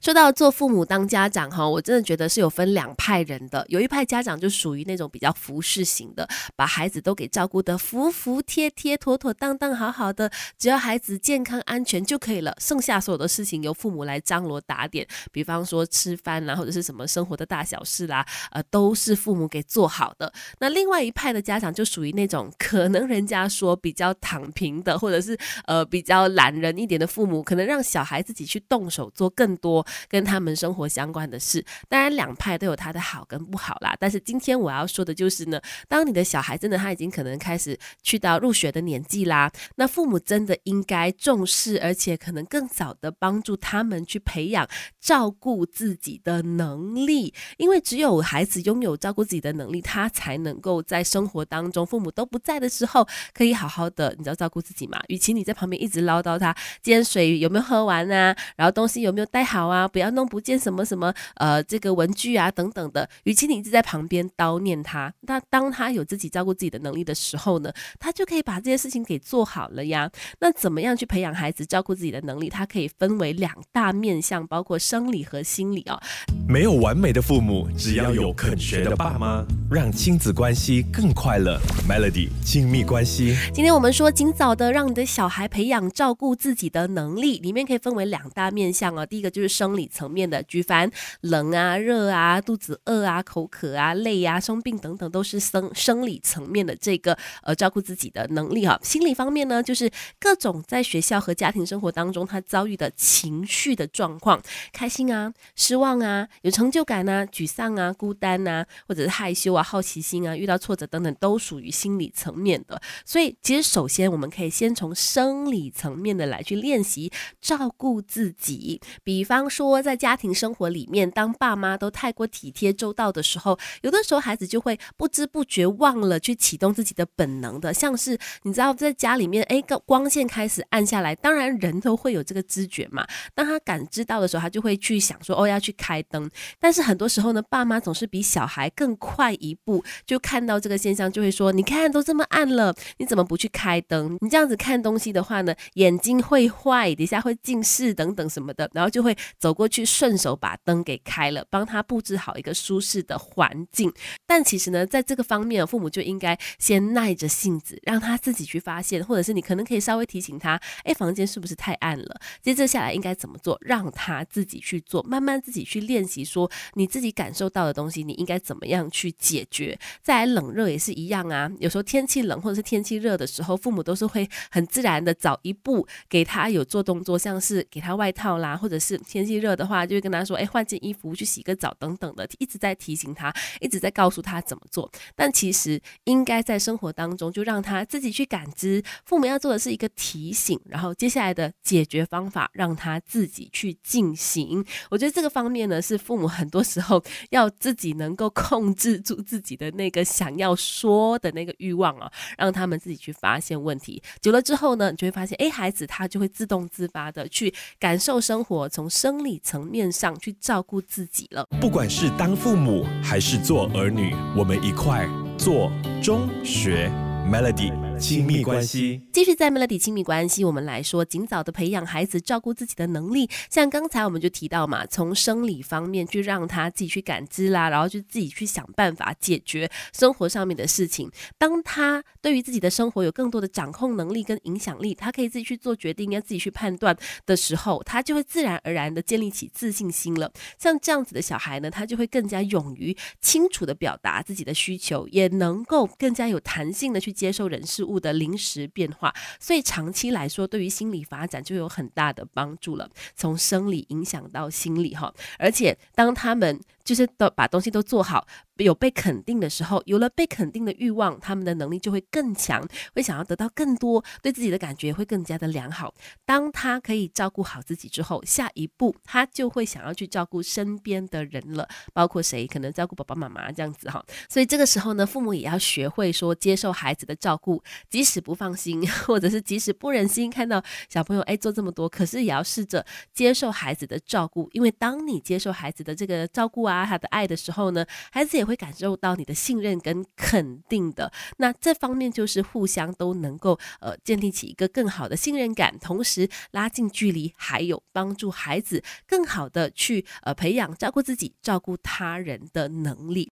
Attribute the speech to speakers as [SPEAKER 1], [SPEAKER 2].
[SPEAKER 1] 说到做父母当家长哈，我真的觉得是有分两派人的。有一派家长就属于那种比较服侍型的，把孩子都给照顾得服服帖帖、妥妥当当、好好的，只要孩子健康安全就可以了，剩下所有的事情由父母来张罗打点。比方说吃饭啦，或者是什么生活的大小事啦，呃，都是父母给做好的。那另外一派的家长就属于那种可能人家说比较躺平的，或者是呃比较懒人一点的父母，可能让小孩自己去动手做更多。多跟他们生活相关的事，当然两派都有他的好跟不好啦。但是今天我要说的就是呢，当你的小孩真的他已经可能开始去到入学的年纪啦，那父母真的应该重视，而且可能更早的帮助他们去培养照顾自己的能力。因为只有孩子拥有照顾自己的能力，他才能够在生活当中父母都不在的时候，可以好好的，你知道照顾自己嘛？与其你在旁边一直唠叨他，今天水有没有喝完啊？然后东西有没有带好啊？不要弄不见什么什么呃，这个文具啊等等的。与其你一直在旁边叨念他，那当他有自己照顾自己的能力的时候呢，他就可以把这些事情给做好了呀。那怎么样去培养孩子照顾自己的能力？它可以分为两大面向，包括生理和心理哦。
[SPEAKER 2] 没有完美的父母，只要有肯学的爸妈，让亲子关系更快乐。Melody 亲密关系。
[SPEAKER 1] 今天我们说，尽早的让你的小孩培养照顾自己的能力，里面可以分为两大面向哦。第一个就是生理层面的，举凡冷啊、热啊、肚子饿啊、口渴啊、累啊、生病等等，都是生生理层面的这个呃照顾自己的能力哈。心理方面呢，就是各种在学校和家庭生活当中他遭遇的情绪的状况，开心啊、失望啊、有成就感啊、沮丧啊、孤单啊，或者是害羞啊、好奇心啊、遇到挫折等等，都属于心理层面的。所以，其实首先我们可以先从生理层面的来去练习照顾自己，比方当。说在家庭生活里面，当爸妈都太过体贴周到的时候，有的时候孩子就会不知不觉忘了去启动自己的本能的，像是你知道在家里面，哎，个光线开始暗下来，当然人都会有这个知觉嘛。当他感知到的时候，他就会去想说，哦，要去开灯。但是很多时候呢，爸妈总是比小孩更快一步，就看到这个现象，就会说，你看都这么暗了，你怎么不去开灯？你这样子看东西的话呢，眼睛会坏，底下会近视等等什么的，然后就会走。过去顺手把灯给开了，帮他布置好一个舒适的环境。但其实呢，在这个方面，父母就应该先耐着性子，让他自己去发现，或者是你可能可以稍微提醒他：，哎，房间是不是太暗了？接着下来应该怎么做？让他自己去做，慢慢自己去练习，说你自己感受到的东西，你应该怎么样去解决？再来冷热也是一样啊。有时候天气冷或者是天气热的时候，父母都是会很自然的早一步给他有做动作，像是给他外套啦，或者是天气热。的话，就会跟他说：“哎，换件衣服，去洗个澡，等等的，一直在提醒他，一直在告诉他怎么做。但其实应该在生活当中，就让他自己去感知。父母要做的是一个提醒，然后接下来的解决方法让他自己去进行。我觉得这个方面呢，是父母很多时候要自己能够控制住自己的那个想要说的那个欲望啊，让他们自己去发现问题。久了之后呢，你就会发现，哎，孩子他就会自动自发的去感受生活，从生理。层面上去照顾自己了。
[SPEAKER 2] 不管是当父母还是做儿女，我们一块做中学 Melody。亲密关系，
[SPEAKER 1] 继续在 Melody 亲密关系，我们来说，尽早的培养孩子照顾自己的能力。像刚才我们就提到嘛，从生理方面去让他自己去感知啦，然后就自己去想办法解决生活上面的事情。当他对于自己的生活有更多的掌控能力跟影响力，他可以自己去做决定，要自己去判断的时候，他就会自然而然的建立起自信心了。像这样子的小孩呢，他就会更加勇于清楚的表达自己的需求，也能够更加有弹性的去接受人事。物的临时变化，所以长期来说，对于心理发展就有很大的帮助了。从生理影响到心理，哈，而且当他们。就是都把东西都做好，有被肯定的时候，有了被肯定的欲望，他们的能力就会更强，会想要得到更多，对自己的感觉会更加的良好。当他可以照顾好自己之后，下一步他就会想要去照顾身边的人了，包括谁，可能照顾爸爸妈妈这样子哈。所以这个时候呢，父母也要学会说接受孩子的照顾，即使不放心，或者是即使不忍心看到小朋友哎做这么多，可是也要试着接受孩子的照顾，因为当你接受孩子的这个照顾啊。他的爱的时候呢，孩子也会感受到你的信任跟肯定的。那这方面就是互相都能够呃建立起一个更好的信任感，同时拉近距离，还有帮助孩子更好的去呃培养照顾自己、照顾他人的能力。